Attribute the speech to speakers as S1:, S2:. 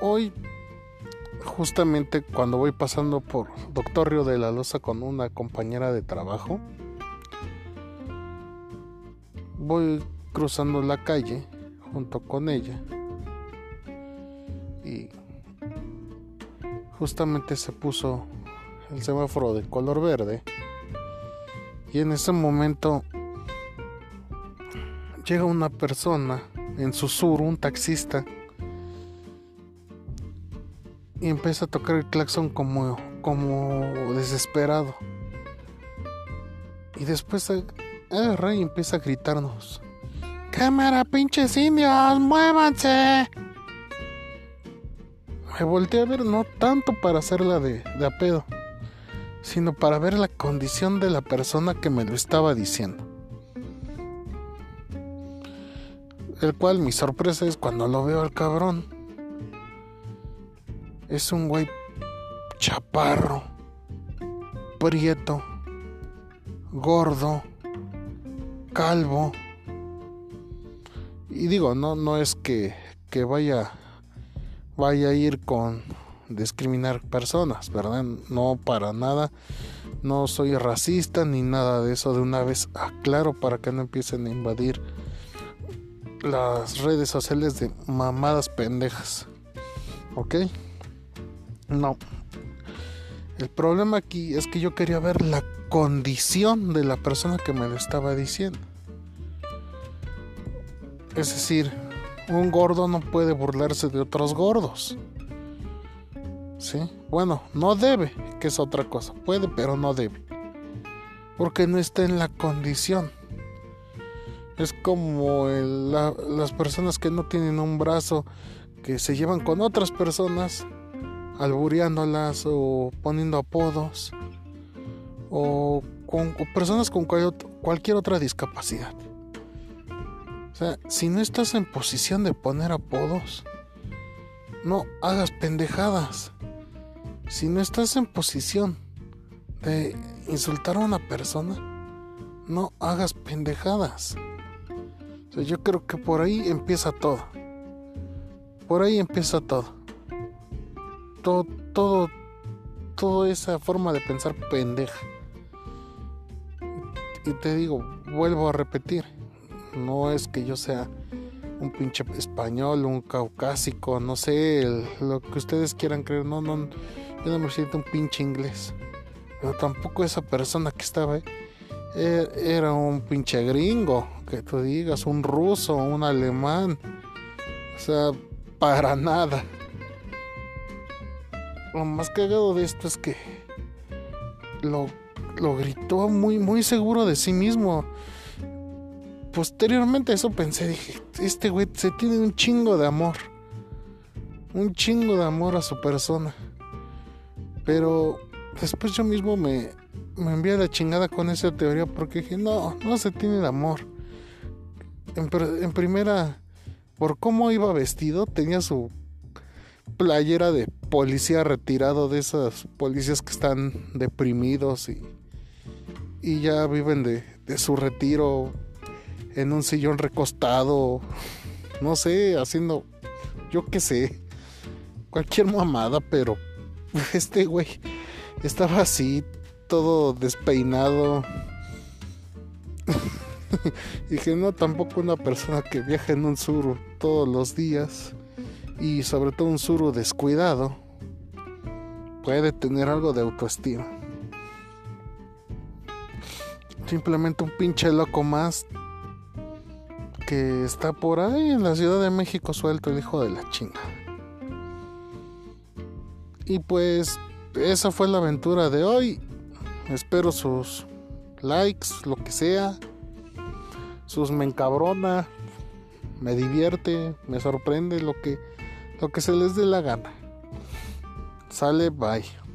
S1: Hoy, justamente cuando voy pasando por Doctor Río de la Loza con una compañera de trabajo, voy cruzando la calle junto con ella y justamente se puso el semáforo de color verde y en ese momento llega una persona en susurro, un taxista, y empieza a tocar el claxon como, como desesperado. Y después agarra y empieza a gritarnos: ¡Cámara, pinches indios! ¡Muévanse! Me volteé a ver no tanto para hacerla de, de a pedo, sino para ver la condición de la persona que me lo estaba diciendo. El cual mi sorpresa es cuando lo veo al cabrón. Es un güey chaparro, prieto, gordo, calvo. Y digo, no, no es que, que vaya, vaya a ir con discriminar personas, ¿verdad? No para nada. No soy racista ni nada de eso. De una vez aclaro para que no empiecen a invadir las redes sociales de mamadas pendejas. ¿Ok? No. El problema aquí es que yo quería ver la condición de la persona que me lo estaba diciendo. Es decir, un gordo no puede burlarse de otros gordos. ¿Sí? Bueno, no debe, que es otra cosa. Puede, pero no debe. Porque no está en la condición. Es como las personas que no tienen un brazo, que se llevan con otras personas, albureándolas o poniendo apodos, o con personas con cualquier otra discapacidad. O sea, si no estás en posición de poner apodos, no hagas pendejadas. Si no estás en posición de insultar a una persona, no hagas pendejadas yo creo que por ahí empieza todo. Por ahí empieza todo. Todo, todo, toda esa forma de pensar pendeja. Y te digo, vuelvo a repetir, no es que yo sea un pinche español, un caucásico, no sé, lo que ustedes quieran creer, no, no, yo no me siento un pinche inglés. Pero tampoco esa persona que estaba ahí e, era un pinche gringo, que tú digas, un ruso, un alemán. O sea, para nada. Lo más cagado de esto es que lo, lo gritó muy, muy seguro de sí mismo. Posteriormente a eso pensé, dije, este güey se tiene un chingo de amor. Un chingo de amor a su persona. Pero después yo mismo me, me envía la chingada con esa teoría porque dije, no, no se tiene de amor. En, primera, por cómo iba vestido, tenía su playera de policía retirado de esas policías que están deprimidos y, y ya viven de, de su retiro en un sillón recostado, no sé, haciendo, yo qué sé, cualquier mamada, pero este güey estaba así, todo despeinado. y que no tampoco una persona que viaja en un suru todos los días y sobre todo un suru descuidado puede tener algo de autoestima. Simplemente un pinche loco más que está por ahí en la Ciudad de México suelto el hijo de la chinga. Y pues esa fue la aventura de hoy. Espero sus likes, lo que sea. Sus me encabrona, me divierte, me sorprende lo que lo que se les dé la gana. Sale, bye.